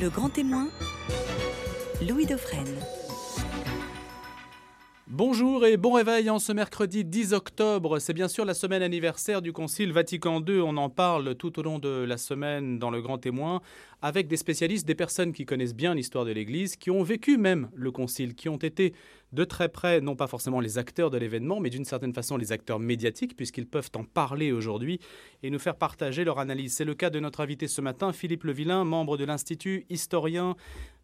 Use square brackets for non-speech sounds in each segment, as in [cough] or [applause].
Le grand témoin, Louis Dauphren. Bonjour et bon réveil en ce mercredi 10 octobre. C'est bien sûr la semaine anniversaire du Concile Vatican II. On en parle tout au long de la semaine dans le Grand Témoin avec des spécialistes, des personnes qui connaissent bien l'histoire de l'Église, qui ont vécu même le Concile, qui ont été de très près, non pas forcément les acteurs de l'événement, mais d'une certaine façon les acteurs médiatiques, puisqu'ils peuvent en parler aujourd'hui et nous faire partager leur analyse. C'est le cas de notre invité ce matin, Philippe Levillain, membre de l'Institut, historien,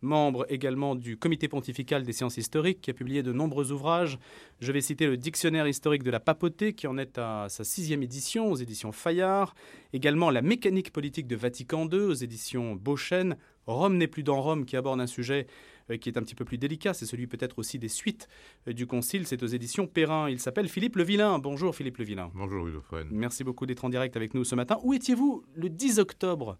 membre également du Comité pontifical des sciences historiques, qui a publié de nombreux ouvrages. Je vais citer le Dictionnaire historique de la papauté, qui en est à sa sixième édition, aux éditions Fayard. Également La mécanique politique de Vatican II, aux éditions Beauchesne. Rome n'est plus dans Rome, qui aborde un sujet euh, qui est un petit peu plus délicat. C'est celui peut-être aussi des suites euh, du Concile. C'est aux éditions Perrin. Il s'appelle Philippe Levillain. Bonjour Philippe Levillain. Bonjour Louis Merci beaucoup d'être en direct avec nous ce matin. Où étiez-vous le 10 octobre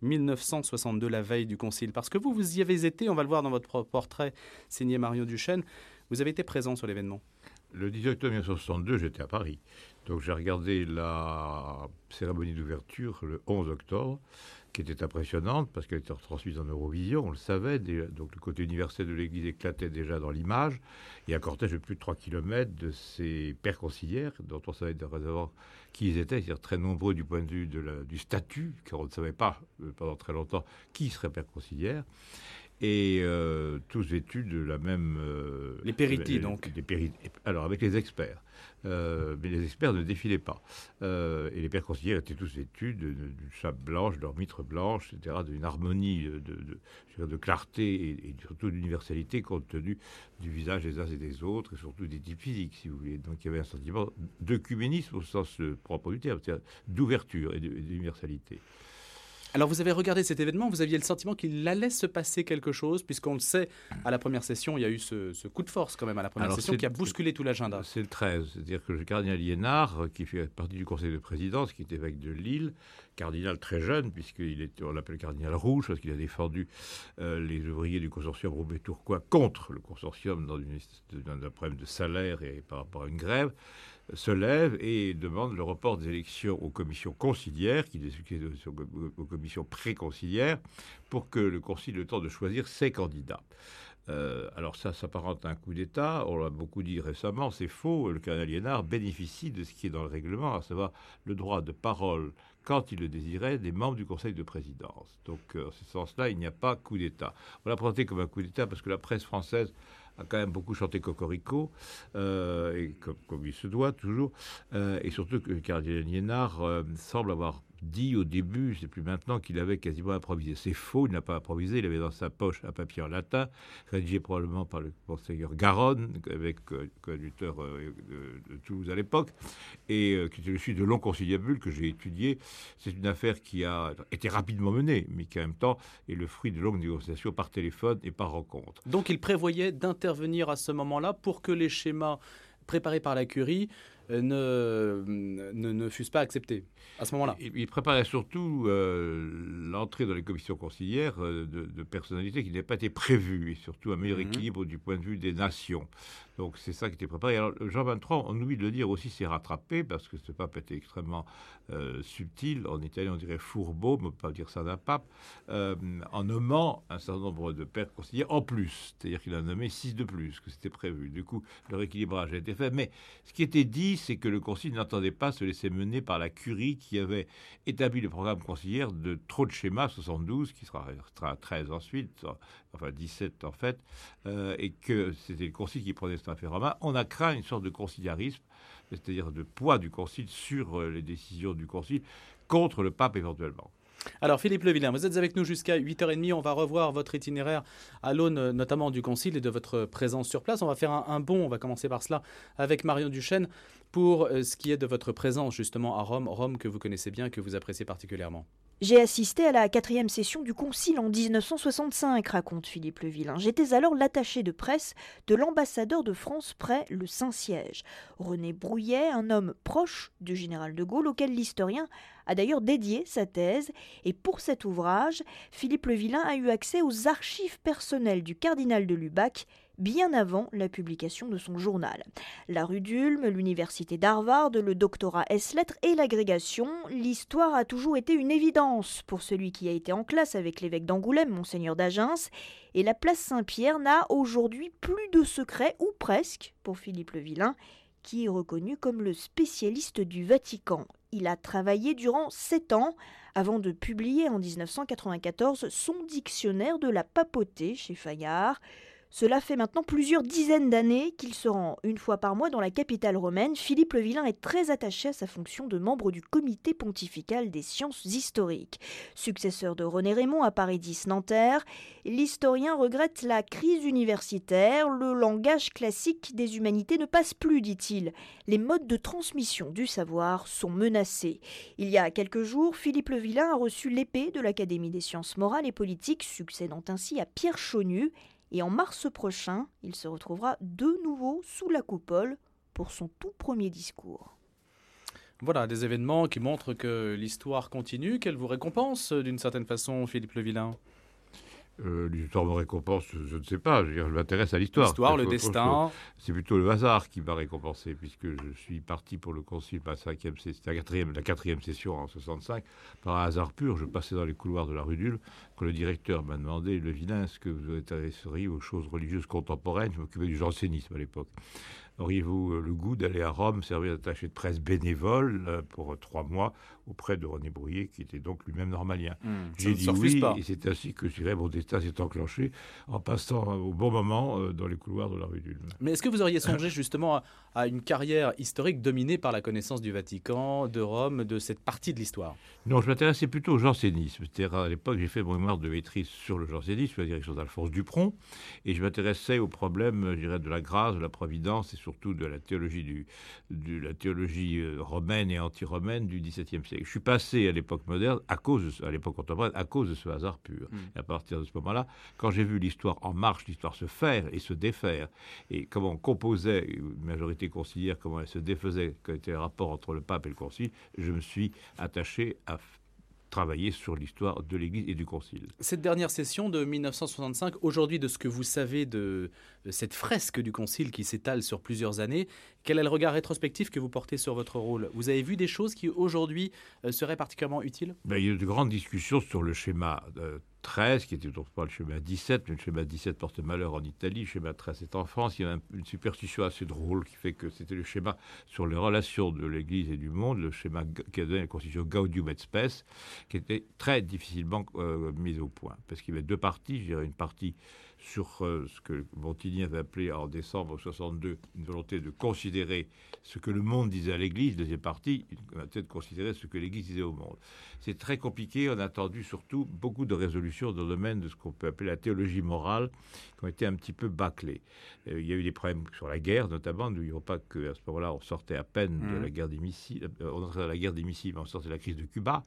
1962, la veille du Concile? Parce que vous, vous y avez été, on va le voir dans votre portrait signé Mario Duchesne, vous avez été présent sur l'événement. Le 10 octobre 1962, j'étais à Paris. Donc j'ai regardé la cérémonie d'ouverture le 11 octobre qui était impressionnante parce qu'elle était retransmise en Eurovision, on le savait. Donc le côté universel de l'Église éclatait déjà dans l'image. A un cortège de plus de 3 km de ces pères conciliaires, dont on savait réservoir qui ils étaient, c'est-à-dire très nombreux du point de vue du statut, car on ne savait pas euh, pendant très longtemps qui serait père conciliaire et euh, tous vêtus de la même... Euh, les péritis, donc. alors, avec les experts. Euh, mais les experts ne défilaient pas. et les pères conciliaires étaient tous vêtus d'une chape blanche, de leur mitre blanche, etc., d'une harmonie, de, de, clarté et, surtout d'universalité compte tenu du visage des uns et des autres, et surtout des types physiques, si vous voulez. Donc il y avait un sentiment d'œcuménisme au sens propre du terme, c'est-à-dire d'ouverture et d'universalité. Alors vous avez regardé cet événement, vous aviez le sentiment qu'il allait se passer quelque chose, puisqu'on le sait, à la première session, il y a eu ce, coup de force quand même à la première session qui a bousculé tout l'agenda. C'est le 13, c'est-à-dire que le cardinal Liénard, qui fait partie du conseil de présidence, qui est évêque de Lille, cardinal très jeune, puisqu'il est, on l'appelle cardinal rouge, parce qu'il a défendu euh, les ouvriers du consortium Roubaix-Tourcoing contre le consortium dans, une, dans un problème de salaire et par rapport à une grève se lève et demande le report des élections aux commissions conciliaires, qui aux commissions préconciliaires, pour que le concile ait le temps de choisir ses candidats. Euh, alors ça s'apparente à un coup d'État, on l'a beaucoup dit récemment, c'est faux, le cardinal bénéficie de ce qui est dans le règlement, à savoir le droit de parole, quand il le désirait, des membres du Conseil de présidence. Donc euh, en ce sens-là, il n'y a pas coup d'État. On l'a présenté comme un coup d'État parce que la presse française a quand même beaucoup chanté Cocorico, euh, et comme, il se doit toujours, euh, et surtout que cardinal Liénard euh, semble avoir dit au début, c'est plus maintenant, qu'il avait quasiment improvisé. C'est faux, il n'a pas improvisé, il avait dans sa poche un papier en latin, rédigé probablement par le conseiller Garonne, avec euh, conducteur euh, de, Toulouse à l'époque, et euh, qui était le suite de long conciliabule que j'ai étudié. C'est une affaire qui a été rapidement menée, mais qui en même temps est le fruit de longues négociations par téléphone et par rencontre. Donc il prévoyait d'intervenir à ce moment-là pour que les schémas préparés par la curie ne, ne, ne fussent pas acceptés à ce moment-là. Il, préparait surtout euh, l'entrée dans les commissions conciliaires euh, de, personnalités qui n'avaient pas été prévues, et surtout un meilleur mhm. équilibre du point de vue des nations. Donc c'est ça qui était préparé. Alors Jean 23, on oublie de le dire aussi, s'est rattrapé parce que ce pape était extrêmement subtil. En italien, on dirait fourbeau, mais on ne peut pas dire ça d'un pape, en nommant un certain nombre de pères conciliaires en plus. C'est-à-dire qu'il a nommé six de plus que c'était prévu. Du coup, le rééquilibrage a été fait. Mais ce qui était dit, c'est que le Concile n'entendait pas se laisser mener par la Curie qui avait établi le programme conciliaire de trop de schémas, 72, qui sera, 13 ensuite, enfin 17 en fait, euh, et que c'était le Concile qui prenait cette affaire en main. On a craint une sorte de conciliarisme, c'est-à-dire de poids du Concile sur euh, les décisions du Concile contre le pape éventuellement. Alors Philippe Levillain, vous êtes avec nous jusqu'à 8h30. On va revoir votre itinéraire à l'aune euh, notamment du Concile et de votre présence sur place. On va faire un, un bond, on va commencer par cela, avec Marion Duchesne pour euh, ce qui est de votre présence justement à Rome, Rome que vous connaissez bien, que vous appréciez particulièrement. J'ai assisté à la quatrième session du Concile en 1965, raconte Philippe Levillain. J'étais alors l'attaché de presse de l'ambassadeur de France près le Saint-Siège. René Brouillet, un homme proche du général de Gaulle, auquel l'historien a d'ailleurs dédié sa thèse, et pour cet ouvrage, Philippe Le Vilain a eu accès aux archives personnelles du cardinal de Lubac bien avant la publication de son journal. La rue d'Ulm, l'université d'Harvard, le doctorat S-lettres et l'agrégation, l'histoire a toujours été une évidence pour celui qui a été en classe avec l'évêque d'Angoulême, monseigneur d'Agens, et la place Saint-Pierre n'a aujourd'hui plus de secret, ou presque, pour Philippe le Vilain, qui est reconnu comme le spécialiste du Vatican. Il a travaillé durant sept ans avant de publier en 1994 son dictionnaire de la papauté chez Fayard. Cela fait maintenant plusieurs dizaines d'années qu'il se rend une fois par mois dans la capitale romaine. Philippe le Vilain est très attaché à sa fonction de membre du comité pontifical des sciences historiques. Successeur de René Raymond à Paris 10 Nanterre, l'historien regrette la crise universitaire. Le langage classique des humanités ne passe plus, dit-il. Les modes de transmission du savoir sont menacés. Il y a quelques jours, Philippe le Vilain a reçu l'épée de l'Académie des sciences morales et politiques, succédant ainsi à Pierre Chaunu. Et en mars prochain, il se retrouvera de nouveau sous la coupole pour son tout premier discours. Voilà, des événements qui montrent que l'histoire continue, qu'elle vous récompense d'une certaine façon, Philippe Le Vilain euh, l'histoire me récompense, je ne sais pas. Je, m'intéresse à l'histoire. L'histoire, le destin. C'est plutôt le hasard qui m'a récompensé, puisque je suis parti pour le concile, la, cinquième, la, quatrième, la quatrième session en 65. Par un hasard pur, je passais dans les couloirs de la rue d'Ulm, quand le directeur m'a demandé, le vilain, est-ce que vous intéresseriez aux choses religieuses contemporaines? Je m'occupais du jansénisme à l'époque. Auriez-vous euh, le goût d'aller à Rome servir d'attaché de presse bénévole euh, pour trois mois auprès de René Brouillet, qui était donc lui-même normalien? Hmm, J'ai dit oui, et c'est ainsi que je dirais, mon destin s'est enclenché en passant au bon moment euh, dans les couloirs de la rue d'Ulm. Mais est-ce que vous auriez songé justement à, à une carrière historique dominée par la connaissance du Vatican, de Rome, de cette partie de l'histoire? Non, je m'intéressais plutôt au jansénisme. C'est-à-dire, à l'époque, j'ai fait mon mémoire de maîtrise sur le jansénisme, sous la direction d'Alphonse Dupron, et je m'intéressais aux problèmes, je dirais, de la grâce, de la providence et surtout de la théologie, du, de la théologie euh, romaine et anti-romaine du XVIIe siècle. Je suis passé à l'époque moderne, à cause, de- à l'époque contemporaine, à cause de ce hasard pur. Mm. Et à partir de ce moment-là, quand j'ai vu l'histoire en marche, l'histoire se faire et se défaire, et comment on composait, une majorité conciliaire, comment elle se défaisait, quel était le rapport entre le pape et le concile, je me suis attaché à travailler sur l'histoire de l'Église et du concile. Cette dernière session de 1965, aujourd'hui de ce que vous savez de cette fresque du Concile qui s'étale sur plusieurs années, quel est le regard rétrospectif que vous portez sur votre rôle? Vous avez vu des choses qui aujourd'hui euh, seraient particulièrement utiles? Ben, il y a eu de grandes discussions sur le schéma euh, 13, qui était autrefois le schéma 17, mais le schéma 17 porte malheur en Italie, le schéma 13 est en France. Il y a un- une superstition assez drôle qui fait que c'était le schéma sur les relations de l'Église et du monde, le schéma qui a donné la constitution Gaudium et Spes, qui était très difficilement euh, mis au point. Parce qu'il y avait deux parties, je dirais une partie sur euh, ce que Montigny avait appelé en décembre 62 une volonté de considérer ce que le monde disait à l'Église, deuxième partie, une volonté de considérer ce que l'Église disait au monde. C'est très compliqué. On a attendu surtout beaucoup de résolutions dans le domaine de ce qu'on peut appeler la théologie morale, qui ont été un petit peu bâclées. Euh, il y a eu des problèmes sur la guerre, notamment. N'oublions pas qu'à ce moment-là, on sortait à peine de Mhm. la guerre des missiles. euh, on entrait dans la guerre des missiles, mais on sortait de la crise de Cuba.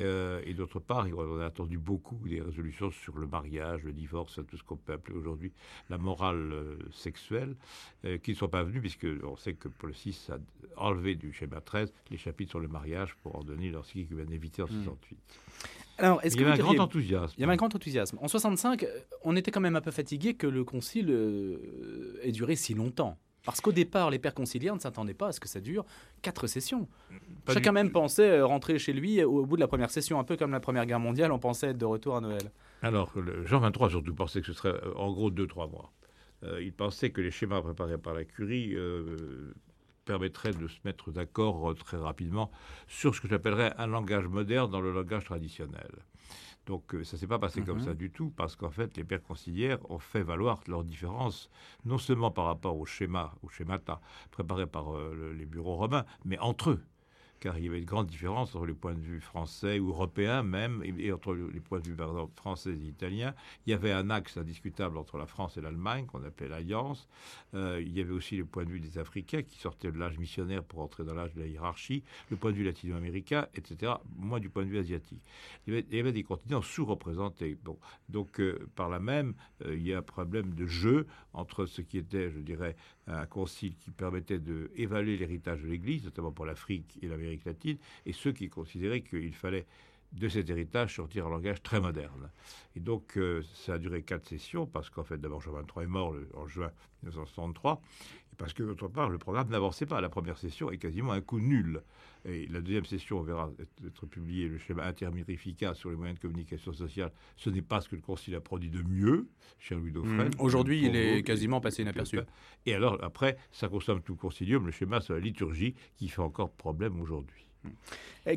Euh, et d'autre part, on a attendu beaucoup des résolutions sur le mariage, le divorce, tout ce qu'on peut appeler aujourd'hui la morale euh, sexuelle, euh, qui ne sont pas venues, puisque on sait que Paul VI a enlevé du schéma 13 les chapitres sur le mariage pour en donner l'encyclique en Hmm. 68. Alors, est-ce Il y avait un grand enthousiasme. Il y avait un grand enthousiasme. En 65, euh, on était quand même un peu fatigué que le concile ait duré si longtemps. Parce qu'au départ, les pères conciliaires ne s'attendaient pas à ce que ça dure quatre sessions. Pas Chacun du- même pensait euh, rentrer chez lui au bout de la première session, un peu comme la Première Guerre mondiale, on pensait être de retour à Noël. Alors, le- Jean 23 surtout pensait que ce serait euh, en gros 2-3 mois. Euh, il pensait que les schémas préparés par la Curie euh, permettraient de se mettre d'accord euh, très rapidement sur ce que j'appellerais un langage moderne dans le langage traditionnel. Donc euh, ça ne s'est pas passé comme Mhm. ça du tout, parce qu'en fait, les pères conciliaires ont fait valoir leurs différences, non seulement par rapport au schéma, au schémata préparé par euh, le- les bureaux romains, mais entre eux car il y avait de grandes différences entre les points de vue français ou européens même, et, entre les points de vue par exemple, français et italiens. Il y avait un axe indiscutable entre la France et l'Allemagne, qu'on appelait l'Alliance. Euh, il y avait aussi le point de vue des Africains, qui sortaient de l'âge missionnaire pour entrer dans l'âge de la hiérarchie, le point de vue latino-américain, etc., moins du point de vue asiatique. Il y avait, des continents sous-représentés. Donc, euh, par là même, euh, il y a un problème de jeu entre ce qui était, je dirais, un concile qui permettait d'évaluer l'héritage de l'Église, notamment pour l'Afrique et l'Amérique latine, et ceux qui considéraient qu'il fallait de cet héritage sortir un langage très moderne. Et donc, euh, ça a duré quatre sessions, parce qu'en fait, d'abord, Jean XXIII est mort en juin 1963, et parce que, d'autre part, le programme n'avançait pas. La première session est quasiment un coup nul. Et la deuxième session, on verra être publié le schéma intermirifica sur les moyens de communication sociale. Ce n'est pas ce que le Concile a produit de mieux, cher Louis Dauphren. Mmh. Aujourd'hui, il est quasiment passé inaperçu. Et alors, après, ça consomme tout le concilium, le schéma sur la liturgie, qui fait encore problème aujourd'hui.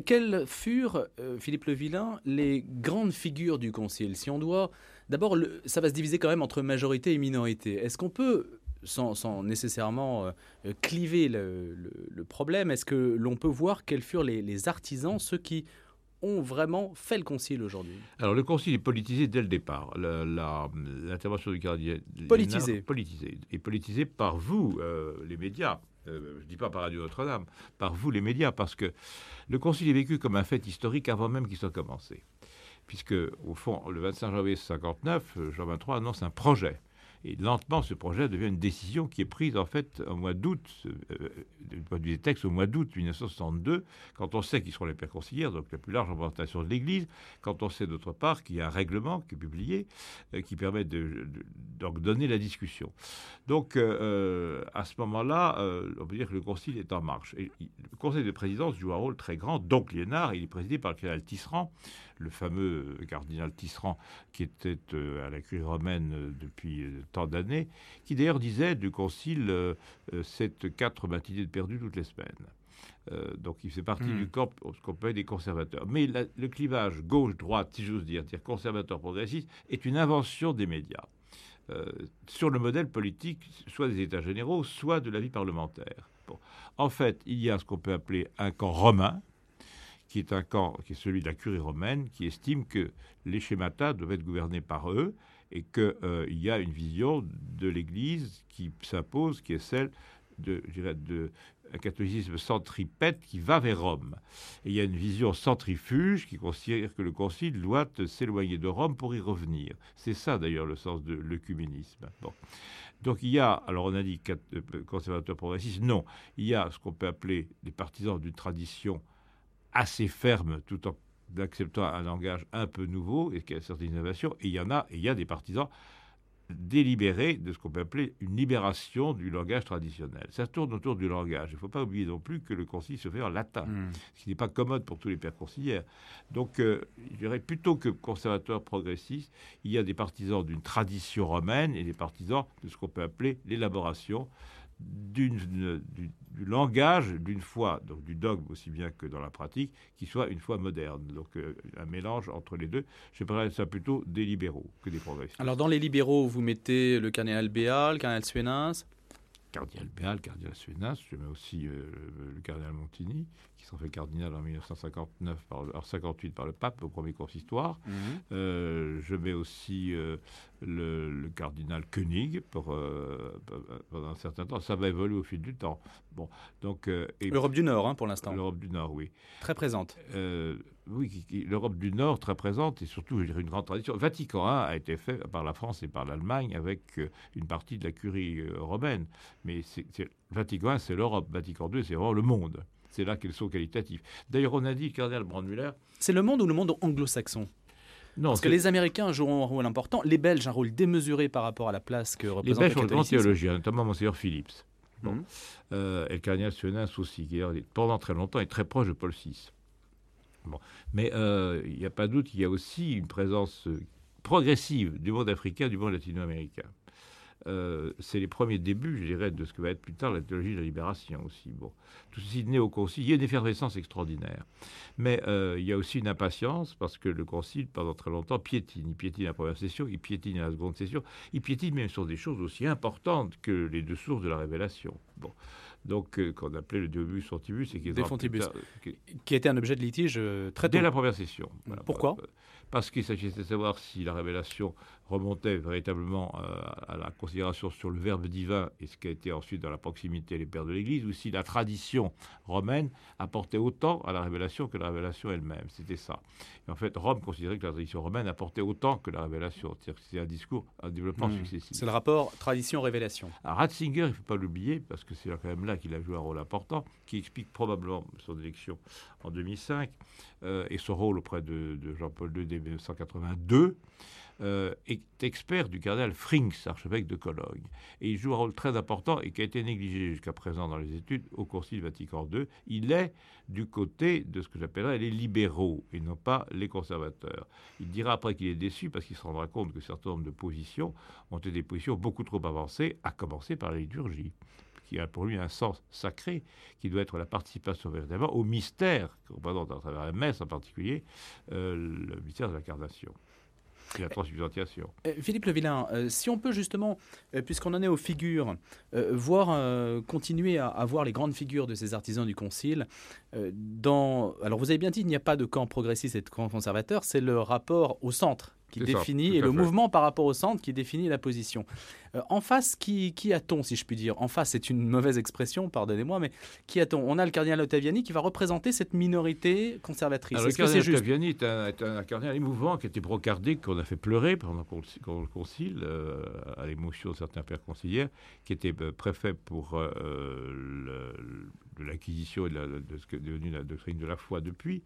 Quelles furent, euh, Philippe Le Vilain, les grandes figures du Concile? Si on doit. D'abord, ça va se diviser quand même entre majorité et minorité. Est-ce qu'on peut, sans, nécessairement euh, cliver le, problème, est-ce que l'on peut voir quels furent les, artisans, ceux qui ont vraiment fait le concile aujourd'hui? Alors le concile est politisé dès le départ. L'intervention du cardinal politisé. politisé et politisé par vous, euh, les médias. Euh, je ne dis pas par Radio Notre-Dame, par vous les médias, parce que le Concile est vécu comme un fait historique avant même qu'il soit commencé. Puisque, au fond, le 25 janvier 59, Jean 23 annonce un projet et lentement, ce projet devient une décision qui est prise en fait au mois d'août, euh, du point de vue des textes, au mois d'août 1962, quand on sait qu'ils seront les pères conciliaires, donc la plus large représentation de l'Église, quand on sait d'autre part qu'il y a un règlement qui est publié, euh, qui permet de, donner la discussion. Donc euh, à ce moment-là, on peut dire que le concile est en marche. Le conseil de présidence joue un rôle très grand. Donc Liénard, il est présidé par le cardinal Tisserand, le fameux cardinal Tisserand qui était à la curie romaine depuis tant d'années, qui d'ailleurs disait du concile euh, euh, cette quatre matinées de perdu toutes les semaines. Euh, donc il fait partie hmm. du corps, ce qu'on peut des conservateurs. Mais le clivage gauche-droite, si j'ose dire, dire conservateur-progressiste, est une invention des médias. sur le modèle politique, soit des États généraux, soit de la vie parlementaire. En fait, il y a ce qu'on peut appeler un camp romain, qui est un camp qui est celui de la curie romaine, qui estime que les schématas doivent être gouvernés par eux et qu'il euh, y a une vision de l'Église qui s'impose, qui est celle de, un catholicisme centripète qui va vers Rome. Et il y a une vision centrifuge qui considère que le Concile doit s'éloigner de Rome pour y revenir. C'est ça d'ailleurs le sens de l'œcuménisme. Donc il y a, alors on a dit euh, conservateur progressiste, non, il y a ce qu'on peut appeler des partisans d'une tradition assez ferme tout en d'acceptant un langage un peu nouveau et qui a certaines innovations. Et il y en a, et il y a des partisans délibérés de ce qu'on peut appeler une libération du langage traditionnel. Ça tourne autour du langage. Il ne faut pas oublier non plus que le concile se fait en latin, hmm. ce qui n'est pas commode pour tous les pères conciliaires. Donc, euh, je dirais plutôt que conservateurs progressistes, il y a des partisans d'une tradition romaine et des partisans de ce qu'on peut appeler l'élaboration du, langage, d'une foi, donc du dogme aussi bien que dans la pratique, qui soit une foi moderne. Donc euh, un mélange entre les deux. Je parlerais ça plutôt des libéraux que des progressistes. Alors dans les libéraux, vous mettez le cardinal Béal, le cardinal Suénins Cardinal Béal, cardinal Suénas, je mets aussi euh, le cardinal Montigny, qui s'en fait cardinal en 1959 par, 58 par le pape au premier consistoire. Mhm. Euh, je mets aussi euh, le, cardinal Koenig pour, pendant un certain temps. Ça va évoluer au fil du temps. Bon, donc l'Europe du Nord, hein, pour l'instant. L'Europe du Nord, oui. Très présente oui, l'Europe du Nord très présente et surtout je dirais, une grande tradition. Vatican I a été fait par la France et par l'Allemagne avec euh, une partie de la curie euh, romaine. Mais c'est, Vatican I, c'est l'Europe. Vatican II, c'est vraiment le monde. C'est là qu'elles sont qualitatifs. D'ailleurs, on a dit, cardinal Brandmüller... C'est le monde ou le monde anglo-saxon? Non, Parce que les Américains joueront un rôle important, les Belges un rôle démesuré par rapport à la place que représente les Belges ont grand théologien, notamment Monseigneur Phillips. Bon. Mhm. Euh, et le cardinal Suenin aussi, qui pendant très longtemps est très proche de Paul VI. Mais euh, il n'y a pas doute qu'il y a aussi une présence euh, progressive du monde africain, du monde latino-américain. Euh, c'est les premiers débuts, je dirais, de ce que va être plus tard la théologie de la libération aussi. Bon, tout ceci né au concile. Il y a une effervescence extraordinaire. Mais il y a aussi une impatience parce que le concile, pendant très longtemps, piétine. Il piétine la première session, il piétine la seconde session, il piétine même sur des choses aussi importantes que les deux sources de la révélation. Bon donc euh, qu'on appelait le Deubus Fontibus. Et qui, qui était un objet de litige euh, très tôt. Dès la première session. Pourquoi? Parce qu'il s'agissait de savoir si la révélation remontait véritablement euh, à la considération sur le Verbe divin et ce qui a été ensuite dans la proximité les pères de l'Église, ou si la tradition romaine apportait autant à la révélation que la révélation elle-même. C'était ça. Et en fait, Rome considérait que la tradition romaine apportait autant que la révélation. C'est-à-dire que c'est un discours, un développement mmh. successif. C'est le rapport tradition-révélation. Ratzinger, il ne faut pas l'oublier, parce que c'est quand même là qu'il a joué un rôle important, qui explique probablement son élection en 2005 euh, et son rôle auprès de, de Jean-Paul II dès 1982. Euh, est expert du cardinal Frings, archevêque de Cologne. Et il joue un rôle très important et qui a été négligé jusqu'à présent dans les études au Concile Vatican II. Il est du côté de ce que j'appellerais les libéraux et non pas les conservateurs. Il dira après qu'il est déçu parce qu'il se rendra compte que certains nombre de positions ont été des positions beaucoup trop avancées, à commencer par la liturgie qui a pour lui un sens sacré, qui doit être la participation véritablement au mystère, à travers la messe en particulier, euh, le mystère de l'incarnation la transubstantiation. Euh, Philippe Levillain, euh, si on peut justement, euh, puisqu'on en est aux figures, voir, continuer à, voir les grandes figures de ces artisans du Concile, dans, alors vous avez bien dit, il n'y a pas de camp progressiste et de camp conservateur, c'est le rapport au centre qui définit, et le mouvement par rapport au centre qui définit la position. Euh, en face, qui, qui a-t-on, si je puis dire? En face, c'est une mauvaise expression, pardonnez-moi, mais qui a-t-on? On a le cardinal Ottaviani qui va représenter cette minorité conservatrice. le cardinal Ottaviani est un, est un, cardinal émouvant qui a été brocardé, qu'on a fait pleurer pendant le concile, euh, à l'émotion de certains pères conciliaires, qui était euh, préfet pour le, de l'acquisition et de, ce qui est devenu la doctrine de la foi depuis,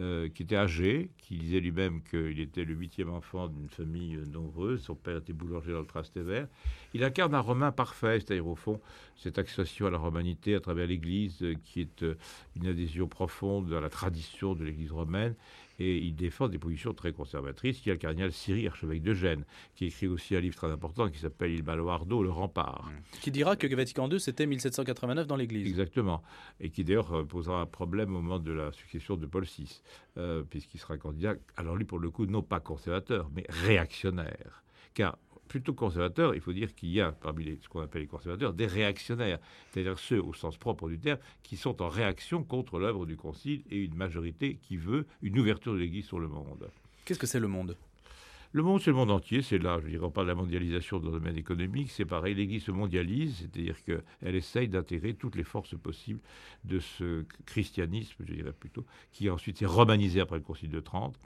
euh, qui était âgé, qui disait lui-même qu'il était le huitième enfant d'une famille nombreuse, son père était boulanger dans le Trastevere. Il incarne un Romain parfait, c'est-à-dire au fond cette accession à la romanité à travers l'Église, euh, qui est euh, une adhésion profonde à la tradition de l'Église romaine et il défend des positions très conservatrices. Il y a le cardinal Siri, archevêque de Gênes, qui écrit aussi un livre très important qui s'appelle Il Baluardo, le rempart. Mmh. Qui dira que Vatican II, c'était 1789 dans l'Église. Exactement. Et qui d'ailleurs euh, posera un problème au moment de la succession de Paul VI, euh, puisqu'il sera candidat, alors lui pour le coup, non pas conservateur, mais réactionnaire. Car plutôt conservateur, il faut dire qu'il y a parmi ce qu'on appelle les conservateurs des réactionnaires, c'est-à-dire ceux au sens propre du terme qui sont en réaction contre l'œuvre du Concile et une majorité qui veut une ouverture de l'Église sur le monde. Qu'est-ce que c'est le monde? Le monde, c'est le monde entier. C'est là, je dirais, on parle de la mondialisation dans le domaine économique. C'est pareil, l'Église se mondialise, c'est-à-dire qu'elle essaye d'intégrer toutes les forces possibles de ce christianisme, je dirais plutôt, qui ensuite s'est romanisé après le Concile de Trente,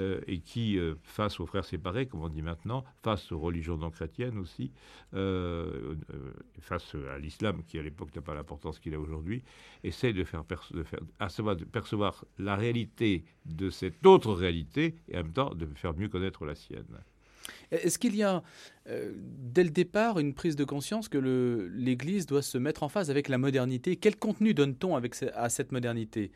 euh, et qui, euh, face aux frères séparés, comme on dit maintenant, face aux religions non chrétiennes aussi, euh, face à l'islam, qui à l'époque n'a pas l'importance qu'il a aujourd'hui, essaye de faire, faire de percevoir la réalité de cette autre réalité, et en même temps de faire mieux connaître la est-ce qu'il y a, euh, dès le départ, une prise de conscience que l'Église doit se mettre en phase avec la modernité? Quel contenu donne-t-on à cette modernité?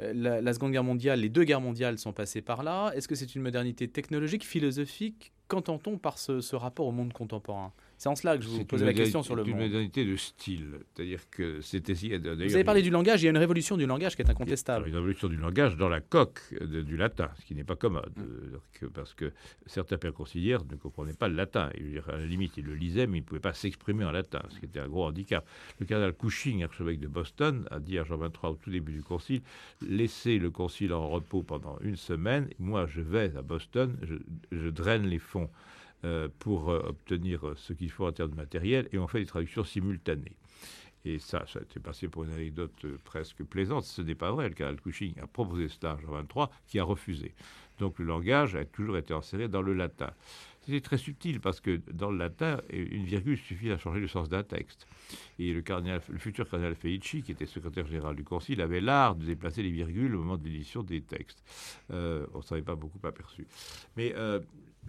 Euh, la, la, Seconde Guerre mondiale, les deux guerres mondiales sont passées par là. Est-ce que c'est une modernité technologique, philosophique? Qu'entend-on par ce rapport au monde contemporain? C'est en cela que je vous posais la question sur le monde. C'est une modernité de style. C'est-à-dire que Vous avez parlé du langage, il y a une révolution du langage qui est incontestable. Une révolution du langage dans la coque du latin, ce qui n'est pas commode. Mm. Parce que certains pères conciliaires ne comprenaient pas le latin. à la limite, ils le lisaient, mais ils ne pouvaient pas s'exprimer en latin, ce qui était un gros handicap. Le cardinal Cushing, archevêque de Boston, a dit à Jean XXIII au tout début du concile laissez le concile en repos pendant une semaine. Moi, je vais à Boston, je draine les fonds euh, pour euh, obtenir euh, ce qu'il faut en termes de matériel et on fait des traductions simultanées. Et ça, ça a été passé pour une anecdote presque plaisante. Ce n'est pas vrai. Le Karl Cushing a proposé cela en 23 qui a refusé. Donc le langage a toujours été inséré dans le latin. C'est très subtil parce que dans le latin, une virgule suffit à changer le sens d'un texte. Et le futur cardinal Felici, qui était secrétaire général du Concile, avait l'art de déplacer les virgules au moment de l'édition des textes. on ne s'en est pas beaucoup aperçu. Mais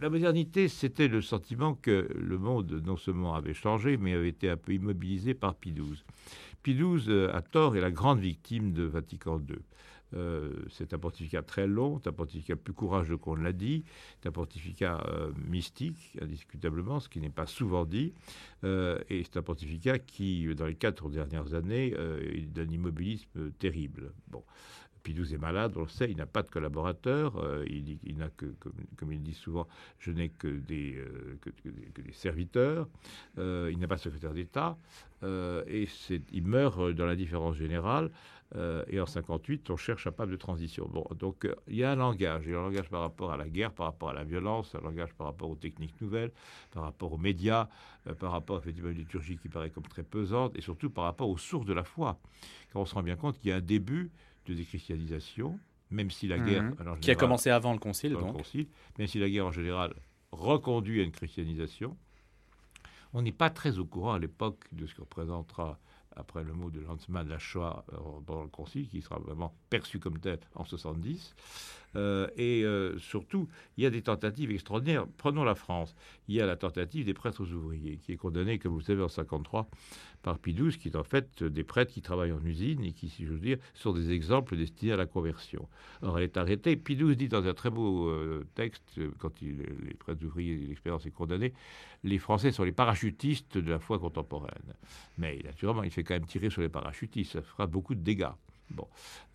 la modernité, c'était le sentiment que le monde non seulement avait changé, mais avait été un peu immobilisé par Pie XII. Pie XII, euh, à tort, est la grande victime de Vatican II. Euh, c'est un pontificat très long, un pontificat plus courageux qu'on l'a dit, c'est un pontificat euh, mystique, indiscutablement, ce qui n'est pas souvent dit, et c'est un pontificat qui, dans les quatre dernières années, est d'un immobilisme terrible. Bon Pidou est malade, on le sait, il n'a pas de collaborateurs, il, dit, il n'a que, comme, il dit souvent, je n'ai que des, des, serviteurs, il n'a pas de secrétaire d'État, et il meurt dans l'indifférence générale. Euh, et en 58, on cherche un pas de transition. Bon, donc euh, il y a un langage. Il y a un langage par rapport à la guerre, par rapport à la violence, un langage par rapport aux techniques nouvelles, par rapport aux médias, euh, par rapport effectivement à une liturgie qui paraît comme très pesante, et surtout par rapport aux sources de la foi. Quand on se rend bien compte qu'il y a un début de déchristianisation, même si la guerre... Mhm. qui a commencé avant le Concile, donc. Le concile, même si la guerre en général reconduit à une christianisation, on n'est pas très au courant à l'époque de ce que représentera après le mot de Lanzmann, la Shoah euh, dans le Concile, qui sera vraiment perçu comme tel en 70. Euh, et euh, surtout, il y a des tentatives extraordinaires. Prenons la France. Il y a la tentative des prêtres ouvriers, qui est condamnée, comme vous le savez, en 53 par Pidouze, qui est en fait des prêtres qui travaillent en usine et qui, si je veux dire, sont des exemples destinés à la conversion. Or, elle est arrêtée. Pidouze dit dans un très beau texte, quand il, les prêtres ouvriers, l'expérience est condamnée, les Français sont les parachutistes de la foi contemporaine. Mais naturellement, il fait quand même tirer sur les parachutistes. Ça fera beaucoup de dégâts. Bon,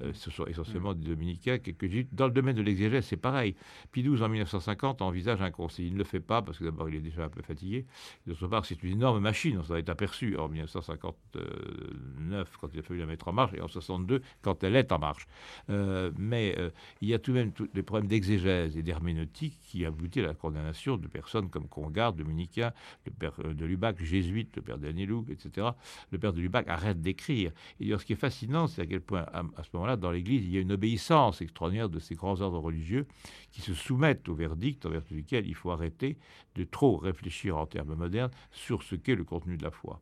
euh, ce sont essentiellement des dominicains, quelques Dans le domaine de l'exégèse, c'est pareil. Pidouze, en 1950, envisage un conseil. Il ne le fait pas parce que d'abord, il est déjà un peu fatigué. D'autre part, c'est une énorme machine. On s'en est aperçu en 1959, quand il a fallu la mettre en marche, et en 62, quand elle est en marche. Euh, mais euh, il y a tout de même des problèmes d'exégèse et d'herméneutique qui aboutissent à la condamnation de personnes comme Congarde, dominicain, le père de Lubac, jésuite, le père d'Anilou, etc. Le père de Lubac arrête d'écrire. Et ce qui est fascinant, c'est à quel point à, ce moment-là, dans l'Église, il y a une obéissance extraordinaire de ces grands ordres religieux qui se soumettent au verdict en vertu duquel il faut arrêter de trop réfléchir en termes modernes sur ce qu'est le contenu de la foi,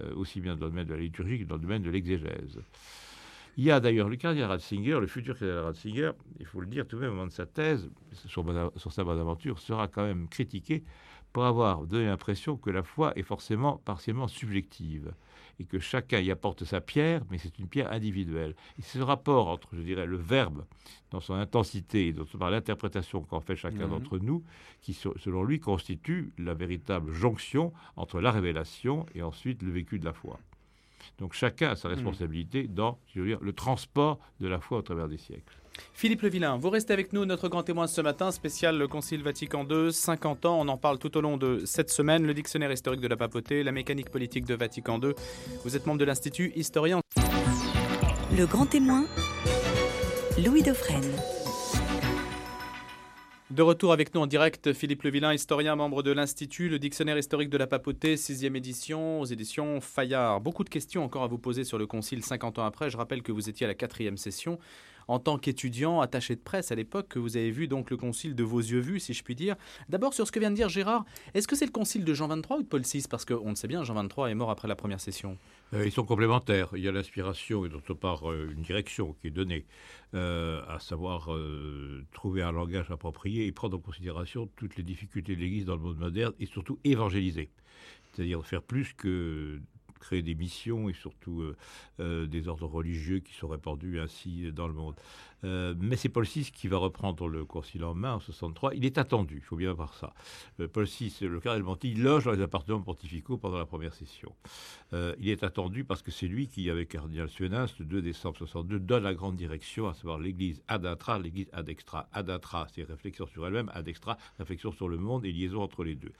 euh, aussi bien dans le domaine de la liturgie que dans le domaine de l'exégèse. Il y a d'ailleurs le cardinal Ratzinger, le futur cardinal Ratzinger, il faut le dire tout de même au moment de sa thèse, sur, sur sa bonne aventure, sera quand même critiqué pour avoir donné l'impression que la foi est forcément partiellement subjective et que chacun y apporte sa pierre, mais c'est une pierre individuelle. Et c'est ce rapport entre, je dirais, le verbe dans son intensité et d'autre part l'interprétation qu'en fait chacun mhm. d'entre nous, qui, selon lui, constitue la véritable jonction entre la révélation et ensuite le vécu de la foi. Donc chacun a sa mhm. responsabilité dans je veux dire, le transport de la foi au travers des siècles. Philippe Levillain, vous restez avec nous, notre grand témoin ce matin, spécial le Concile Vatican II, 50 ans. On en parle tout au long de cette semaine. Le dictionnaire historique de la papauté, la mécanique politique de Vatican II. Vous êtes membre de l'Institut historien. Le grand témoin, Louis Dauphren. De retour avec nous en direct, Philippe Levillain, historien, membre de l'Institut, le dictionnaire historique de la papauté, sixième édition, aux éditions Fayard. Beaucoup de questions encore à vous poser sur le Concile 50 ans après. Je rappelle que vous étiez à la quatrième session en tant qu'étudiant attaché de presse à l'époque, que vous avez vu donc le concile de vos yeux vus, si je puis dire. D'abord, sur ce que vient de dire Gérard, est-ce que c'est le concile de Jean 23 ou de Paul VI Parce qu'on le sait bien, Jean 23 est mort après la première session. Euh, ils sont complémentaires. Il y a l'inspiration et d'autre part euh, une direction qui est donnée, euh, à savoir trouver un langage approprié et prendre en considération toutes les difficultés de l'Église dans le monde moderne et surtout évangéliser. C'est-à-dire faire plus que créer des missions et surtout euh, euh, des ordres religieux qui sont répandus ainsi dans le monde. Euh, mais c'est Paul VI qui va reprendre le concile en main en 63. Il est attendu, il faut bien voir ça. Paul VI, le cardinal Monti, loge dans les appartements pontificaux pendant la première session. il est attendu parce que c'est lui qui, avec cardinal Suenas, le 2 décembre 62, donne la grande direction, à savoir l'Église ad intra, l'Église ad extra. Ad intra, c'est réflexion sur elle-même, ad extra, réflexion sur le monde et liaison entre les deux.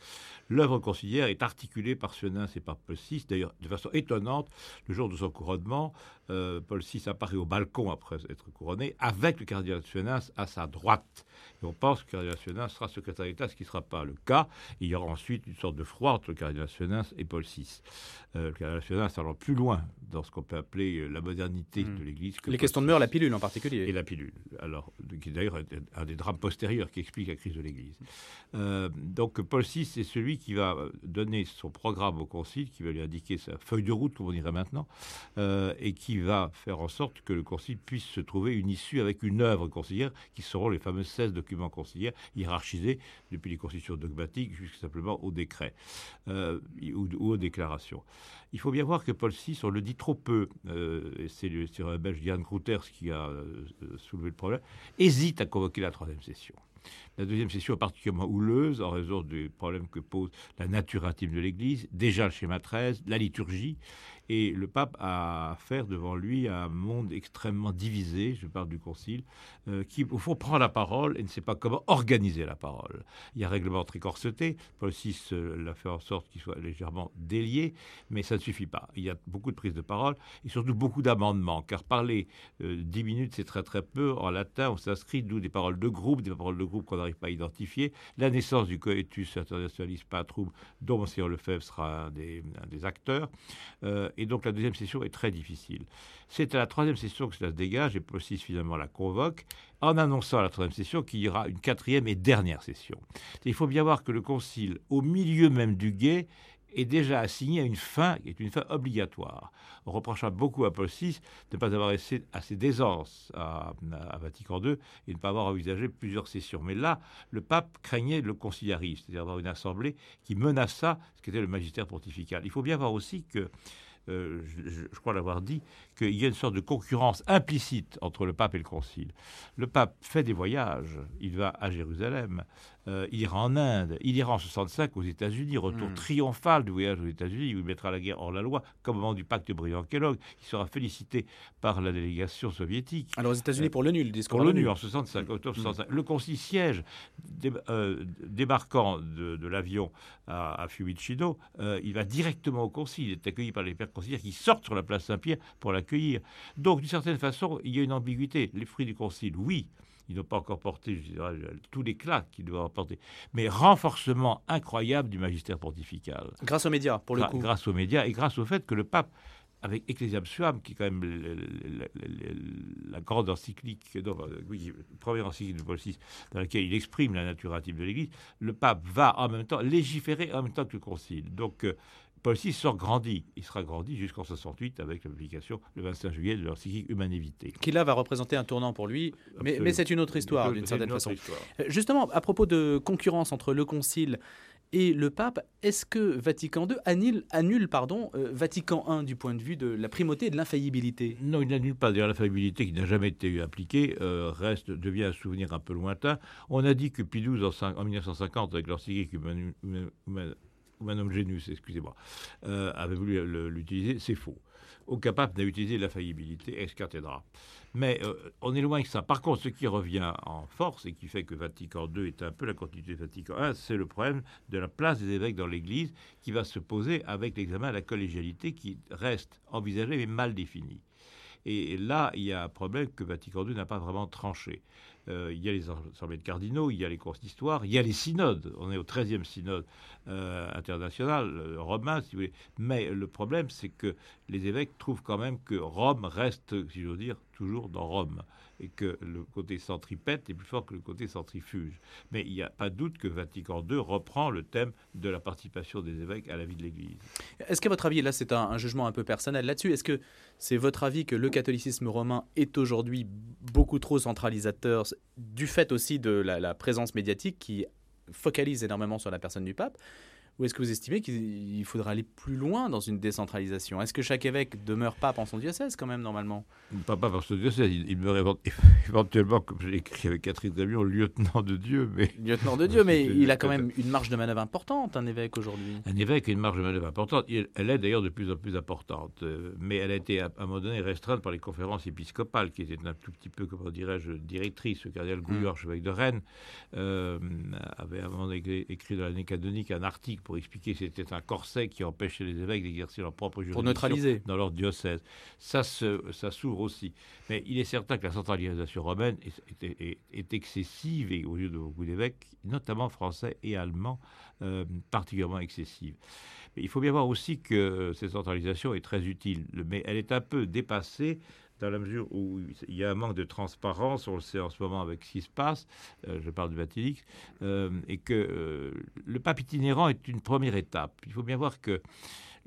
L'œuvre conciliaire est articulée par Suenas et par Paul VI, d'ailleurs de façon étonnante, le jour de son couronnement, euh, Paul VI apparaît au balcon après être couronné, avec le cardinal Suenas à sa droite. Et on pense que le cardinal Suenas sera secrétaire d'État, ce qui ne sera pas le cas. Il y aura ensuite une sorte de froid entre le cardinal Suenas et Paul VI. Euh, le cardinal Suenas allant plus loin dans ce qu'on peut appeler euh, la modernité hmm. de l'Église. Les questions de mœurs, la pilule en particulier. Et la pilule, alors, qui d'ailleurs un des drames postérieurs qui explique la crise de l'Église. donc Paul VI est celui qui va donner son programme au Concile, qui va lui indiquer sa feuille de route, comme on dirait maintenant, et qui va faire en sorte que le concile puisse se trouver une issue avec une œuvre conciliaire, qui seront les fameux 16 documents conciliaires hiérarchisés depuis les constitutions dogmatiques jusqu'à simplement au décret euh, ou, aux déclarations. Il faut bien voir que Paul VI, on le dit trop peu, euh, c'est le historien belge Jan Grouters qui a euh, soulevé le problème, hésite à convoquer la troisième session. La deuxième session est particulièrement houleuse en raison des problèmes que pose la nature intime de l'Église, déjà le schéma 13, la liturgie, Et le pape a affaire devant lui un monde extrêmement divisé, je parle du concile, euh, qui au fond prend la parole et ne sait pas comment organiser la parole. Il y a un règlement très corseté, Paul VI euh, l'a fait en sorte qu'il soit légèrement délié, mais ça ne suffit pas. Il y a beaucoup de prises de parole et surtout beaucoup d'amendements, car parler euh, dix minutes, c'est très très peu. En latin, on s'inscrit, d'où des paroles de groupe, des paroles de groupe qu'on n'arrive pas à identifier. La naissance du coetus internationaliste patrum, dont M. Lefebvre sera un des, des acteurs. Et donc la deuxième session est très difficile. C'est à la troisième session que cela se dégage et VI finalement la convoque en annonçant à la troisième session qu'il y aura une quatrième et dernière session. Il faut bien voir que le concile, au milieu même du guet, est déjà assigné à une fin qui est une fin obligatoire. On reprochera beaucoup à Paul VI de ne pas avoir assez, assez d'aisance à, à, Vatican II et de ne pas avoir envisagé plusieurs sessions. Mais là, le pape craignait le conciliarisme, c'est-à-dire avoir une assemblée qui menaça ce qu'était le magistère pontifical. Il faut bien voir aussi que euh, je, crois l'avoir dit, qu'il y a une sorte de concurrence implicite entre le pape et le concile. Le pape fait des voyages, il va à Jérusalem, euh, il ira en Inde, il ira en 65 aux États-Unis, retour hmm. triomphal du voyage aux États-Unis, où il mettra la guerre hors la loi, comme au moment du pacte Briand-Kellogg, qui sera félicité par la délégation soviétique. Alors aux États-Unis pour l'ONU, le discours Pour l'ONU en 65, octobre 65. Le concile siège, euh, débarquant de, l'avion à, à Fiumicino, euh, il va directement au concile, il est accueilli par les pères conciliaires qui sortent sur la place Saint-Pierre pour l'accueillir. Donc d'une certaine façon, il y a une ambiguïté. Les fruits du concile, oui, ils n'ont pas encore porté je dirais, tout l'éclat qu'ils doivent porter. Mais renforcement incroyable du magistère pontifical. Grâce aux médias, pour le coup. Grâce aux médias et grâce au fait que le pape, avec Ecclesiam Suam, qui est quand même la, grande encyclique, non, oui, première encyclique de Paul VI, dans laquelle il exprime la nature intime de l'Église, le pape va en même temps légiférer en même temps que le concile. Donc, euh, Paul VI sort grandi. Il sera grandi jusqu'en 68 avec la publication le 25 juillet de l'encyclique Humanité. Qui là va représenter un tournant pour lui, mais, c'est une autre histoire d'une certaine façon. Euh, justement, à propos de concurrence entre le Concile et le pape, est-ce que Vatican II annule, annule pardon, euh, Vatican I du point de vue de la primauté et de l'infaillibilité? Non, il n'annule pas. D'ailleurs, l'infaillibilité qui n'a jamais été appliquée euh, reste, devient un souvenir un peu lointain. On a dit que Pie XII, en, 1950, avec l'encyclique Humanum Genus, excusez-moi, euh, avait voulu l'utiliser, c'est faux. Aucun pape n'a utilisé la faillibilité ex cathedra. Mais euh, on est loin que ça. Par contre, ce qui revient en force et qui fait que Vatican II est un peu la continuité de Vatican I, c'est le problème de la place des évêques dans l'Église qui va se poser avec l'examen de la collégialité qui reste envisagé mais mal défini. Et là, il y a un problème que Vatican II n'a pas vraiment tranché. Euh, il y a les assemblées de cardinaux, il y a les d'histoire, il y a les synodes. On est au 13e synode euh, international, euh, romain, si vous voulez. Mais le problème, c'est que les évêques trouvent quand même que Rome reste, si j'ose dire, toujours dans Rome et que le côté centripète est plus fort que le côté centrifuge. Mais il n'y a pas de doute que Vatican II reprend le thème de la participation des évêques à la vie de l'Église. Est-ce qu'à votre avis, là c'est un, jugement un peu personnel là-dessus, est-ce que c'est votre avis que le catholicisme romain est aujourd'hui beaucoup trop centralisateur du fait aussi de la présence médiatique qui focalise énormément sur la personne du pape ou est-ce que vous estimez qu'il faudra aller plus loin dans une décentralisation? Est-ce que chaque évêque demeure pape en son diocèse quand même normalement? Pas pape en son diocèse, il, il meurt [laughs] éventuellement, comme je l'ai écrit avec Catherine Damion, lieutenant de Dieu. Mais... [laughs] Lieutenant de Dieu, mais [laughs] il a quand même une marge de manœuvre importante, un évêque aujourd'hui. Un évêque a une marge de manœuvre importante. Elle est d'ailleurs de plus en plus importante, euh, mais elle a été à un moment donné restreinte par les conférences épiscopales, qui étaient un tout petit peu, comment dirais-je, directrices. Le cardinal Gouillard, mmh. de Rennes, euh, avait moment écrit dans l'année canonique un article pour expliquer que c'était un corset qui empêchait les évêques d'exercer leur propre juridiction pour neutraliser. dans leur diocèse. Ça, ça s'ouvre aussi. Mais il est certain que la centralisation romaine est, est, excessive et aux yeux de beaucoup d'évêques, notamment français et allemands, euh, particulièrement excessive. Mais il faut bien voir aussi que cette centralisation est très utile, mais elle est un peu dépassée dans la mesure où il y a un manque de transparence, on le sait en ce moment avec ce qui se passe, euh, je parle du Vatilix, euh, et que euh, le pape itinérant est une première étape. Il faut bien voir que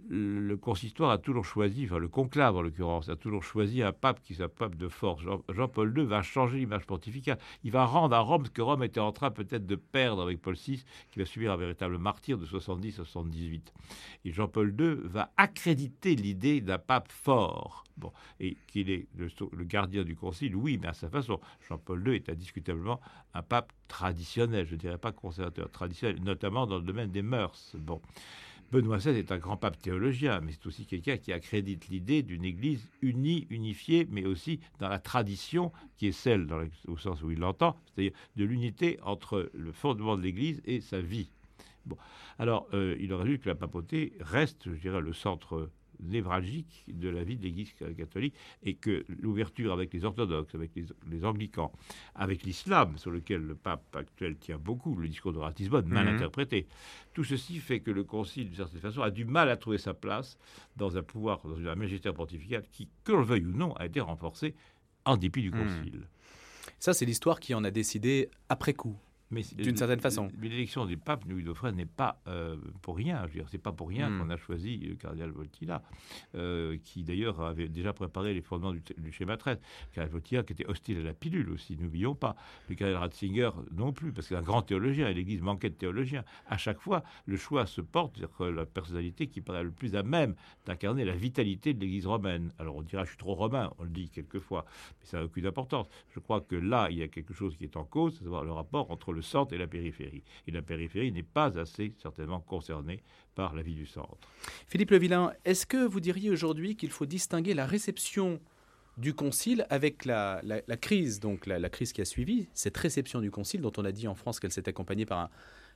le consistoire a toujours choisi, enfin le conclave en l'occurrence, a toujours choisi un pape qui soit pape de force. Jean-Paul II va changer l'image pontificale. Il va rendre à Rome ce que Rome était en train peut-être de perdre avec Paul VI, qui va subir un véritable martyr de 70 à 78. Et Jean-Paul II va accréditer l'idée d'un pape fort. Bon, et qu'il est le, le, gardien du concile, oui, mais à sa façon. Jean-Paul II est indiscutablement un pape traditionnel, je ne dirais pas conservateur, traditionnel, notamment dans le domaine des mœurs. Bon. Benoît XVI est un grand pape théologien, mais c'est aussi quelqu'un qui accrédite l'idée d'une Église unie, unifiée, mais aussi dans la tradition qui est celle, au sens où il l'entend, c'est-à-dire de l'unité entre le fondement de l'Église et sa vie. Bon. Alors, euh, il aurait dû que la papauté reste, je dirais, le centre névralgique de la vie de l'Église catholique et que l'ouverture avec les orthodoxes, avec les, anglicans, avec l'islam, sur lequel le pape actuel tient beaucoup, le discours de Ratisbonne, mal mhm. interprété, tout ceci fait que le concile, d'une certaine façon, a du mal à trouver sa place dans un pouvoir, dans un magistère pontifical qui, que l'on veuille ou non, a été renforcé en dépit du mhm. concile. Ça, c'est l'histoire qui en a décidé après coup d'une certaine façon. L'élection des papes, Louis Dauphren, n'est pas euh, pour rien. Je veux dire, c'est pas pour rien hmm. qu'on a choisi le cardinal Voltila, euh, qui d'ailleurs avait déjà préparé les fondements du, schéma 13. Le cardinal Voltila qui était hostile à la pilule aussi, n'oublions pas. Le cardinal Ratzinger non plus, parce qu'il est un grand théologien et l'Église manquait de théologiens. À chaque fois, le choix se porte sur la personnalité qui paraît le plus à même d'incarner la vitalité de l'Église romaine. Alors on dira, je suis trop romain, on le dit quelquefois, mais ça n'a aucune importance. Je crois que là, il y a quelque chose qui est en cause, c'est savoir le rapport entre le le centre et la périphérie. Et la périphérie n'est pas assez certainement concernée par la vie du centre. Philippe Levillain, est-ce que vous diriez aujourd'hui qu'il faut distinguer la réception du concile avec la, crise, donc la, crise qui a suivi, cette réception du concile dont on a dit en France qu'elle s'est accompagnée par un,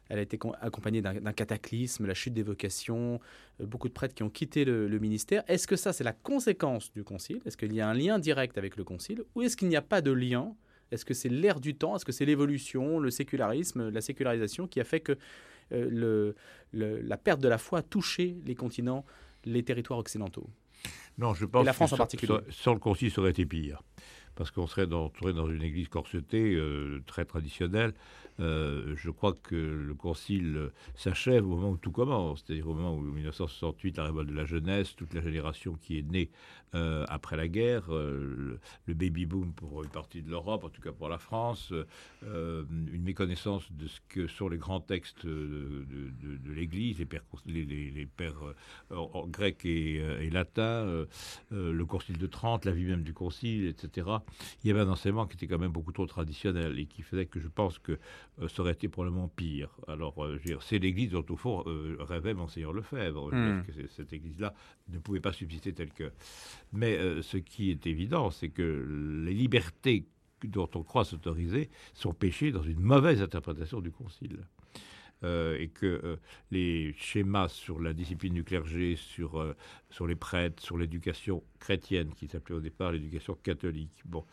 elle a été accompagnée d'un cataclysme, la chute des vocations, euh, beaucoup de prêtres qui ont quitté le, le ministère. Est-ce que ça, c'est la conséquence du concile? Est-ce qu'il y a un lien direct avec le concile? Ou est-ce qu'il n'y a pas de lien est-ce que c'est l'ère du temps? Est-ce que c'est l'évolution, le sécularisme, la sécularisation qui a fait que euh, la perte de la foi a touché les continents, les territoires occidentaux? Non, je pense la France que en particulier. Sans, le concile, ça aurait été pire. Parce qu'on serait dans, dans une église corsetée, euh, très traditionnelle, euh, je crois que le concile s'achève au moment où tout commence, c'est-à-dire au moment où, en 1968, la révolte de la jeunesse, toute la génération qui est née euh, après la guerre, euh, le, baby-boom pour une partie de l'Europe, en tout cas pour la France, une méconnaissance de ce que sont les grands textes de, l'Église, les pères, grecs et, latins, le concile de Trente, la vie même du concile, etc. Il y avait un enseignement qui était quand même beaucoup trop traditionnel et qui faisait que je pense que euh, ça aurait été probablement pire. Alors, euh, c'est l'église dont, au fond, euh, rêvait Monseigneur Lefebvre. Hmm. Que cette église-là ne pouvait pas subsister telle que. Mais ce qui est évident, c'est que les libertés dont on croit s'autoriser sont péchées dans une mauvaise interprétation du Concile. Euh, et que euh, les schémas sur la discipline du clergé, sur, euh, sur les prêtres, sur l'éducation chrétienne, qui s'appelait au départ l'éducation catholique, bon,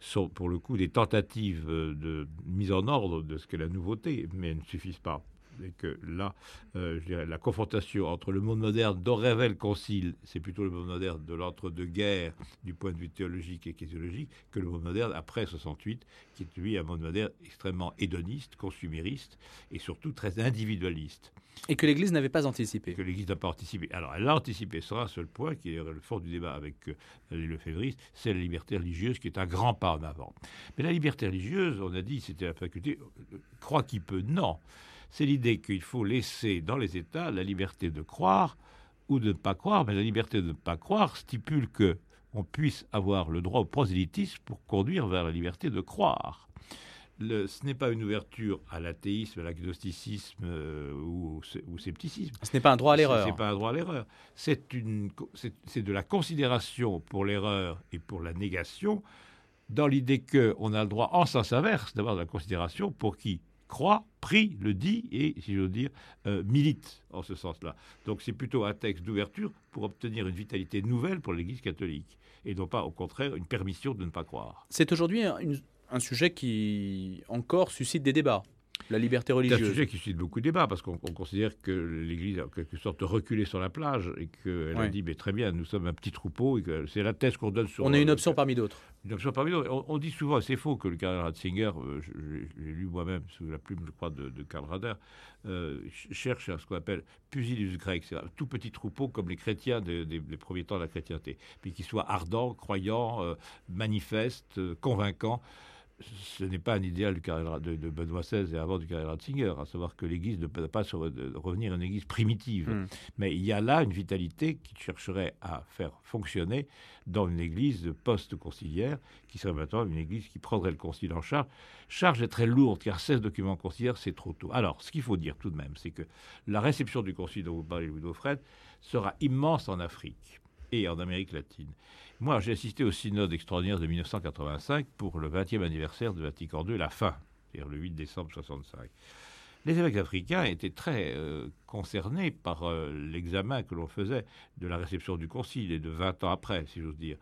sont pour le coup des tentatives de mise en ordre de ce qu'est la nouveauté, mais ne suffisent pas et que là, euh, je dirais, la confrontation entre le monde moderne dont rêvait le Concile, c'est plutôt le monde moderne de l'entre-deux-guerres du point de vue théologique et ecclésiologique, que le monde moderne après 68, qui est lui un monde moderne extrêmement hédoniste, consumériste et surtout très individualiste. Et que l'Église n'avait pas anticipé. Que l'Église n'a pas anticipé. Alors, elle a anticipé sur un seul point, qui est le fond du débat avec euh, le févriste, c'est la liberté religieuse, qui est un grand pas en avant. Mais la liberté religieuse, on a dit, c'était la faculté, euh, croit qui peut, non c'est l'idée qu'il faut laisser dans les États la liberté de croire ou de ne pas croire, mais la liberté de ne pas croire stipule que on puisse avoir le droit au prosélytisme pour conduire vers la liberté de croire. ce n'est pas une ouverture à l'athéisme, à l'agnosticisme euh, ou au scepticisme. Ce n'est pas un droit à l'erreur. Ce n'est pas un droit à l'erreur. C'est de la considération pour l'erreur et pour la négation, dans l'idée qu'on a le droit, en sens inverse, d'avoir de la considération pour qui croit, prie, le dit et, si j'ose dire, euh, milite en ce sens-là. Donc c'est plutôt un texte d'ouverture pour obtenir une vitalité nouvelle pour l'Église catholique et non pas au contraire une permission de ne pas croire. C'est aujourd'hui un, sujet qui encore suscite des débats la liberté religieuse. C'est un sujet qui suscite beaucoup de débats parce qu'on considère que l'Église a en quelque sorte reculé sur la plage et qu'elle a dit mais très bien, nous sommes un petit troupeau et que c'est la thèse qu'on donne sur. On est une option parmi d'autres. Une option parmi d'autres. On, dit souvent, c'est faux, que le cardinal Ratzinger, euh, j'ai lu moi-même sous la plume, je crois, de, Karl Rader, euh, cherche à ce qu'on appelle pusilus grec, c'est un tout petit troupeau comme les chrétiens des, premiers temps de la chrétienté, puis qui soit ardent, croyant, euh, manifeste, convaincant ce n'est pas un idéal du de, de, Benoît XVI et avant du carré Ratzinger, à savoir que l'Église ne peut pas se revenir à une Église primitive. Hmm. Mais il y a là une vitalité qui chercherait à faire fonctionner dans une Église post-conciliaire, qui serait maintenant une Église qui prendrait le concile en charge. Charge est très lourde, car 16 documents conciliaires, c'est trop tôt. Alors, ce qu'il faut dire tout de même, c'est que la réception du concile dont vous parlez, Louis Dauphren, sera immense en Afrique et en Amérique latine. Moi, j'ai assisté au synode extraordinaire de 1985 pour le 20e anniversaire de Vatican II, la fin, c'est-à-dire le 8 décembre 65. Les évêques africains étaient très euh, concernés par euh, l'examen que l'on faisait de la réception du concile et de 20 ans après, si j'ose dire.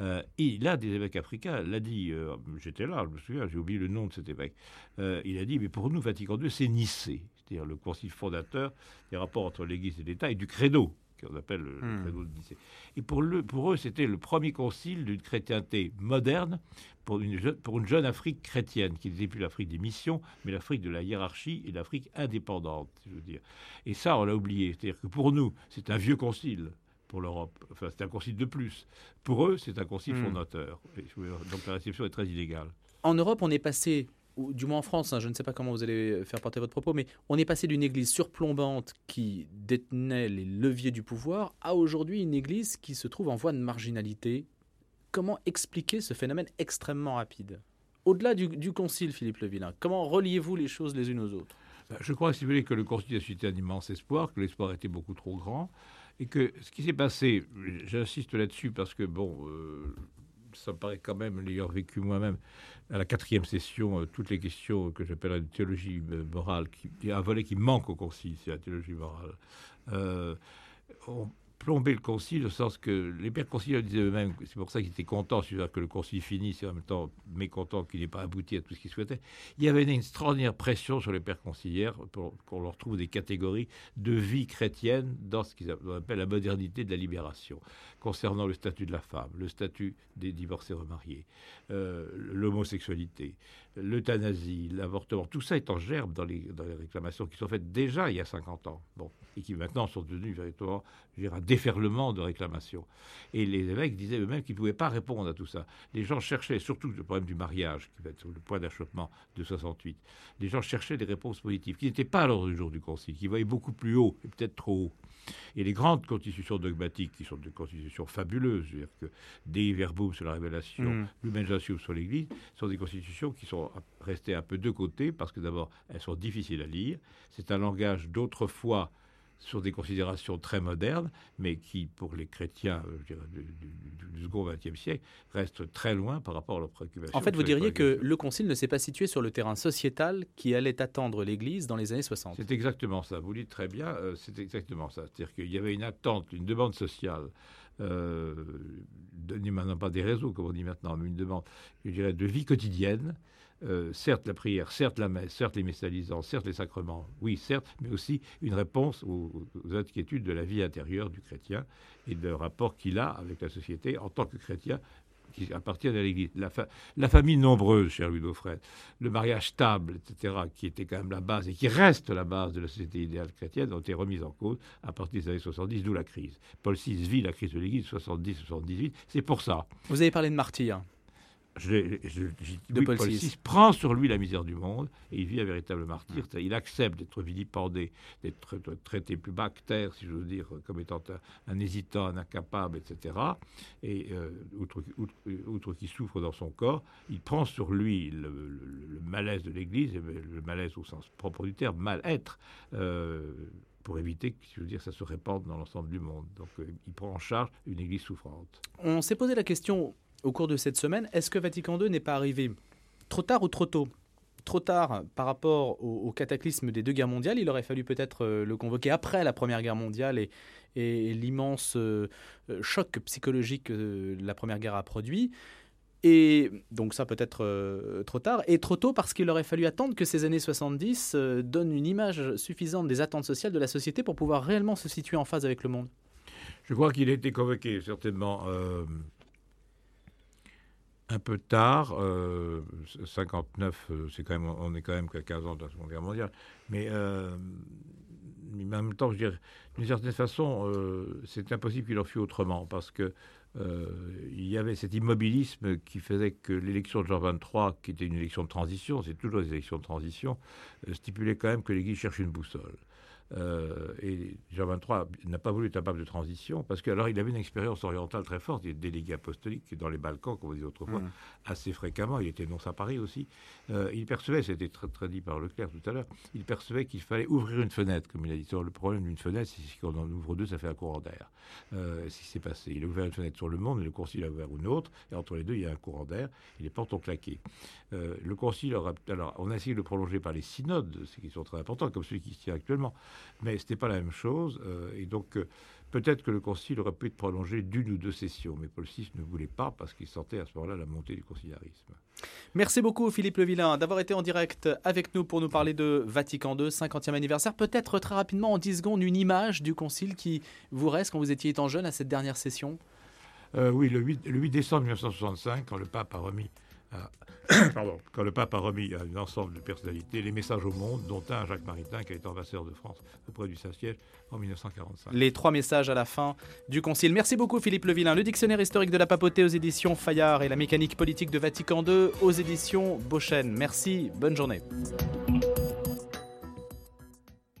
Euh, et l'un des évêques africains l'a dit, j'étais là, je me souviens, j'ai oublié le nom de cet évêque, il a dit, mais pour nous, Vatican II, c'est Nicée, c'est-à-dire le concile fondateur des rapports entre l'Église et l'État et du credo qu'on appelle le, credo de Nicée. Et pour, le, pour eux, c'était le premier concile d'une chrétienté moderne pour une, jeune, pour une jeune Afrique chrétienne, qui n'était plus l'Afrique des missions, mais l'Afrique de la hiérarchie et l'Afrique indépendante, je veux dire. Et ça, on l'a oublié. C'est-à-dire que pour nous, c'est un vieux concile pour l'Europe. Enfin, c'est un concile de plus. Pour eux, c'est un concile hmm. fondateur. Donc la réception est très illégale. En Europe, on est passé du moins en France, hein, je ne sais pas comment vous allez faire porter votre propos, mais on est passé d'une église surplombante qui détenait les leviers du pouvoir à aujourd'hui une église qui se trouve en voie de marginalité. Comment expliquer ce phénomène extrêmement rapide? Au-delà du, concile, Philippe Levillain, comment reliez-vous les choses les unes aux autres? Ben, Je crois, si vous voulez, que le concile a suscité un immense espoir, que l'espoir était beaucoup trop grand, et que ce qui s'est passé, j'insiste là-dessus parce que, bon, euh, ça me paraît quand même, l'ayant vécu moi-même, à la quatrième session, euh, toutes les questions que j'appelle la théologie euh, morale, qui, a un volet qui manque au concile, c'est la théologie morale. Euh, plomber le concile, au sens que les pères conciliaires disaient eux-mêmes, c'est pour ça qu'ils étaient contents que le concile finisse et en même temps mécontents qu'il n'ait pas abouti à tout ce qu'ils souhaitaient. Il y avait une extraordinaire pression sur les pères conciliaires pour qu'on leur trouve des catégories de vie chrétienne dans ce qu'ils appellent la modernité de la libération, concernant le statut de la femme, le statut des divorcés remariés, euh, l'homosexualité, l'euthanasie, l'avortement. Tout ça est en gerbe dans les, dans les réclamations qui sont faites déjà il y a 50 ans. Bon, et qui maintenant sont devenues véritablement un déferlement de réclamations. Et les évêques disaient eux-mêmes qu'ils ne pouvaient pas répondre à tout ça. Les gens cherchaient, surtout le problème du mariage, qui va être le point d'achoppement de 68, les gens cherchaient des réponses positives, qui n'étaient pas à l'ordre du jour du Concile, qui voyaient beaucoup plus haut, et peut-être trop haut. Et les grandes constitutions dogmatiques, qui sont des constitutions fabuleuses, c'est-à-dire que Dei Verbum sur la révélation, mm. Lumen sur l'Église, sont des constitutions qui sont restées un peu de côté, parce que d'abord, elles sont difficiles à lire. C'est un langage d'autrefois sur des considérations très modernes, mais qui, pour les chrétiens euh, je dirais, du, second XXe siècle, restent très loin par rapport à leurs préoccupations. En fait, vous diriez que le Concile ne s'est pas situé sur le terrain sociétal qui allait attendre l'Église dans les années 60. C'est exactement ça. Vous dites très bien, euh, c'est exactement ça. C'est-à-dire qu'il y avait une attente, une demande sociale. Euh, maintenant pas des réseaux, comme on dit maintenant, mais une demande, je dirais, de vie quotidienne, euh, certes la prière, certes la messe, certes les messalisants, certes les sacrements, oui, certes, mais aussi une réponse aux, inquiétudes de la vie intérieure du chrétien et du rapport qu'il a avec la société en tant que chrétien qui appartient à l'Église. La, famille nombreuse, cher Louis Dauphren, le mariage stable, etc., qui était quand même la base et qui reste la base de la société idéale chrétienne, ont été remises en cause à partir des années 70, d'où la crise. Paul VI vit la crise de l'Église 70-78, c'est pour ça. Vous avez parlé de martyrs je, je, Paul, VI prend sur lui la misère du monde et il vit un véritable martyr. Il accepte d'être vilipendé, d'être traité plus bas que terre, si je veux dire, comme étant un, hésitant, un incapable, etc. Et euh, outre, qu'il souffre dans son corps, il prend sur lui le, malaise de l'Église, le malaise au sens propre du terme, mal-être. Euh, pour éviter que je veux dire, ça se répande dans l'ensemble du monde. Donc euh, il prend en charge une Église souffrante. On s'est posé la question au cours de cette semaine, est-ce que Vatican II n'est pas arrivé trop tard ou trop tôt? Trop tard par rapport au, cataclysme des deux guerres mondiales, il aurait fallu peut-être euh, le convoquer après la Première Guerre mondiale et, l'immense euh, euh, choc psychologique que la Première Guerre a produit. Et donc ça peut être trop tard, et trop tôt parce qu'il aurait fallu attendre que ces années 70 donnent une image suffisante des attentes sociales de la société pour pouvoir réellement se situer en phase avec le monde. Je crois qu'il a été convoqué certainement un peu tard, 59, euh, euh, c'est quand même, on est quand même qu'à 15 ans de la Seconde Guerre mondiale, mais, euh, en même temps, je dirais, d'une certaine façon, c'est impossible qu'il en fût autrement, parce que il y avait cet immobilisme qui faisait que l'élection de Jean XXIII, qui était une élection de transition, c'est toujours des élections de transition, stipulait quand même que l'Église cherche une boussole. Euh, et Jean XXIII n'a pas voulu être un de transition parce qu'alors il avait une expérience orientale très forte. Il est délégué apostolique dans les Balkans, comme on disait autrefois, mmh. assez fréquemment. Il était non à Paris aussi. Euh, il percevait, c'était très, très, dit par Leclerc tout à l'heure, il percevait qu'il fallait ouvrir une fenêtre, comme il a dit. le problème d'une fenêtre, c'est qu'on en ouvre deux, ça fait un courant d'air. Euh, ce qui s'est passé. Il a ouvert une fenêtre sur le monde, mais le concile a ouvert une autre, et entre les deux, il y a un courant d'air, et les portes ont claqué. Euh, le concile aura. Alors, on a essayé de le prolonger par les synodes, ce qui sont très importants, comme celui qui se tient actuellement, mais ce n'était pas la même chose, euh, et donc. Peut-être que le concile aurait pu être prolongé d'une ou deux sessions, mais Paul VI ne voulait pas parce qu'il sentait à ce moment-là la montée du conciliarisme. Merci beaucoup Philippe Levillain d'avoir été en direct avec nous pour nous parler de Vatican II, 50e anniversaire. Peut-être très rapidement en 10 secondes une image du concile qui vous reste quand vous étiez étant jeune à cette dernière session? Euh, Oui, le 8, le 8 décembre 1965, quand le pape a remis [coughs] Pardon, quand le pape a remis à un ensemble de personnalités les messages au monde, dont un Jacques Maritain, qui a été ambassadeur de France auprès du Saint-Siège en 1945. Les trois messages à la fin du Concile. Merci beaucoup Philippe Levillain. Le dictionnaire historique de la papauté aux éditions Fayard et la mécanique politique de Vatican II aux éditions Beauchesne. Merci, bonne journée.